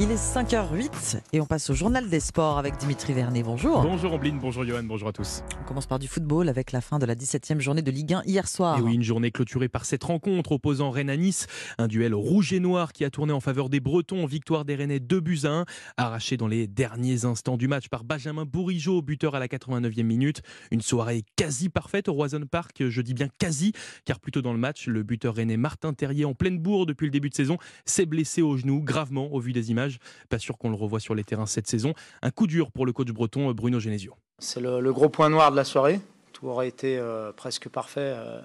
Il est 5h08 et on passe au journal des sports avec Dimitri Vernet. Bonjour. Bonjour Ambline, bonjour Johan, bonjour à tous. On commence par du football avec la fin de la 17e journée de Ligue 1 hier soir. Et oui, une journée clôturée par cette rencontre opposant Rennes à Nice. Un duel rouge et noir qui a tourné en faveur des Bretons. Victoire des Rennais 2 buts à 1. Arraché dans les derniers instants du match par Benjamin Bourigeau, buteur à la 89e minute. Une soirée quasi parfaite au Roison Park. Je dis bien quasi, car plutôt dans le match, le buteur rennais Martin Terrier en pleine bourre depuis le début de saison s'est blessé au genou gravement au vu des images. Pas sûr qu'on on le revoit sur les terrains cette saison. Un coup dur pour le coach breton Bruno Genesio. C'est le, gros point noir de la soirée. Tout aurait été euh, presque parfait euh,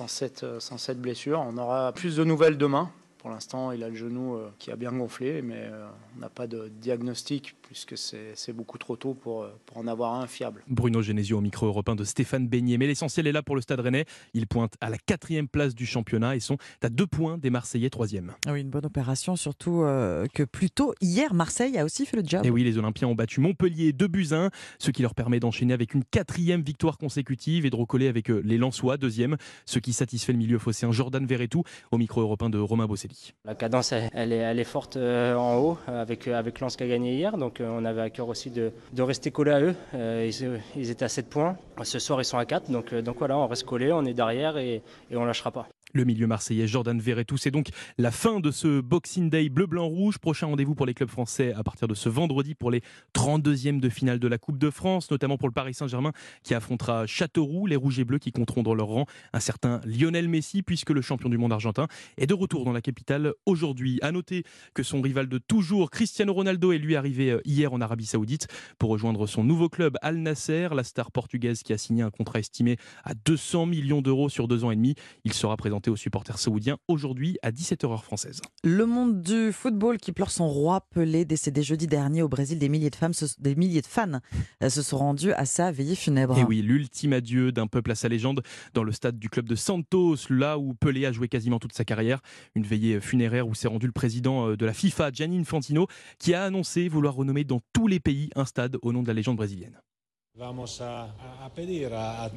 euh, sans cette blessure. On aura plus de nouvelles demain. Pour l'instant, il a le genou qui a bien gonflé, mais on n'a pas de diagnostic puisque c'est beaucoup trop tôt pour, pour, en avoir un fiable. Bruno Genesio au micro européen de Stéphane Beignet. Mais l'essentiel est là pour le Stade Rennais. Il pointe à la quatrième place du championnat et sont à deux points des Marseillais troisième. Ah oui, une bonne opération, surtout euh, que plus tôt, hier, Marseille a aussi fait le job. Et oui, les Olympiens ont battu Montpellier 2 buts 1, ce qui leur permet d'enchaîner avec une quatrième victoire consécutive et de recoller avec euh, les Lensois, deuxième, ce qui satisfait le milieu phocéen Jordan Verretou au micro européen de Romain Bosselli. La cadence, elle est, elle est forte euh, en haut avec, avec Lens qui a gagné hier, donc on avait à cœur aussi de, rester collé à eux. Euh, ils, étaient à 7 points. Ce soir, ils sont à 4. Donc, euh, donc voilà, on reste collé, on est derrière et, et on lâchera pas. Le milieu marseillais Jordan Verretou, c'est donc la fin de ce Boxing Day bleu-blanc-rouge. Prochain rendez-vous pour les clubs français à partir de ce vendredi pour les 32e de finale de la Coupe de France, notamment pour le Paris Saint-Germain qui affrontera Châteauroux, les Rouges et Bleus qui compteront dans leur rang un certain Lionel Messi puisque le champion du monde argentin est de retour dans la capitale aujourd'hui. À noter que son rival de toujours, Cristiano Ronaldo, est lui arrivé euh, hier en Arabie Saoudite pour rejoindre son nouveau club Al Nasser, la star portugaise qui a signé un contrat estimé à 200 millions d'euros sur deux ans et demi. Il sera aux supporters saoudiens aujourd'hui à 17h française. Le monde du football qui pleure son roi Pelé, décédé jeudi dernier au Brésil, des milliers de, femmes, des milliers de fans euh, se sont rendus à sa veillée funèbre. Et oui, l'ultime adieu d'un peuple à sa légende dans le stade du club de Santos, là où Pelé a joué quasiment toute sa carrière. Une veillée funéraire où s'est rendu le président euh, de la FIFA, Gianni Infantino, qui a annoncé vouloir renommer dans tous les pays un stade au nom de la légende brésilienne.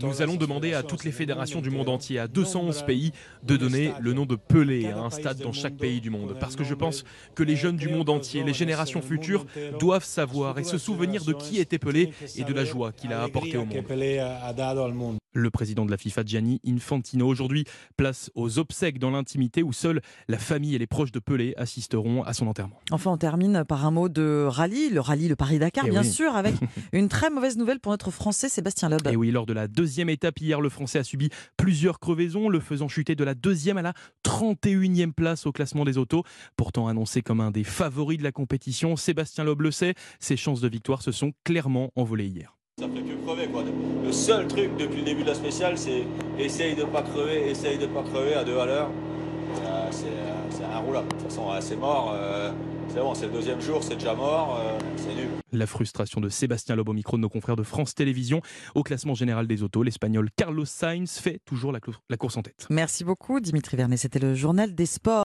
Nous allons demander à toutes les fédérations du monde entier, à 211 pays, de donner le nom de Pelé à un stade dans chaque pays du monde. Parce que je pense que les jeunes du monde entier, les générations futures, doivent savoir et se souvenir de qui était Pelé et de la joie qu'il a apporté au monde. Le président de la FIFA, Gianni Infantino, aujourd'hui place aux obsèques dans l'intimité où seule la famille et les proches de Pelé assisteront à son enterrement. Enfin, on termine par un mot de rallye, le rallye, le Paris-Dakar, eh bien sûr, avec une très mauvaise nouvelle pour notre Français Sébastien Loeb. Et oui, lors de la deuxième étape hier, le Français a subi plusieurs crevaisons, le faisant chuter de la deuxième à la 31e place au classement des autos. Pourtant annoncé comme un des favoris de la compétition, Sébastien Loeb le sait, ses chances de victoire se sont clairement envolées hier. Ça fait que crever quoi. Le seul truc depuis le début de la spéciale, c'est essaye de pas crever, essaye de pas crever à deux à l'heure. Euh, c'est inroulable. De toute façon, c'est mort. Euh, c'est bon, c'est le deuxième jour, c'est déjà mort, euh, c'est nul. La frustration de Sébastien Loeb au micro de nos confrères de France Télévisions. Au classement général des autos, l'Espagnol Carlos Sainz fait toujours la, la course en tête. Merci beaucoup Dimitri Vernet, c'était le journal des sports.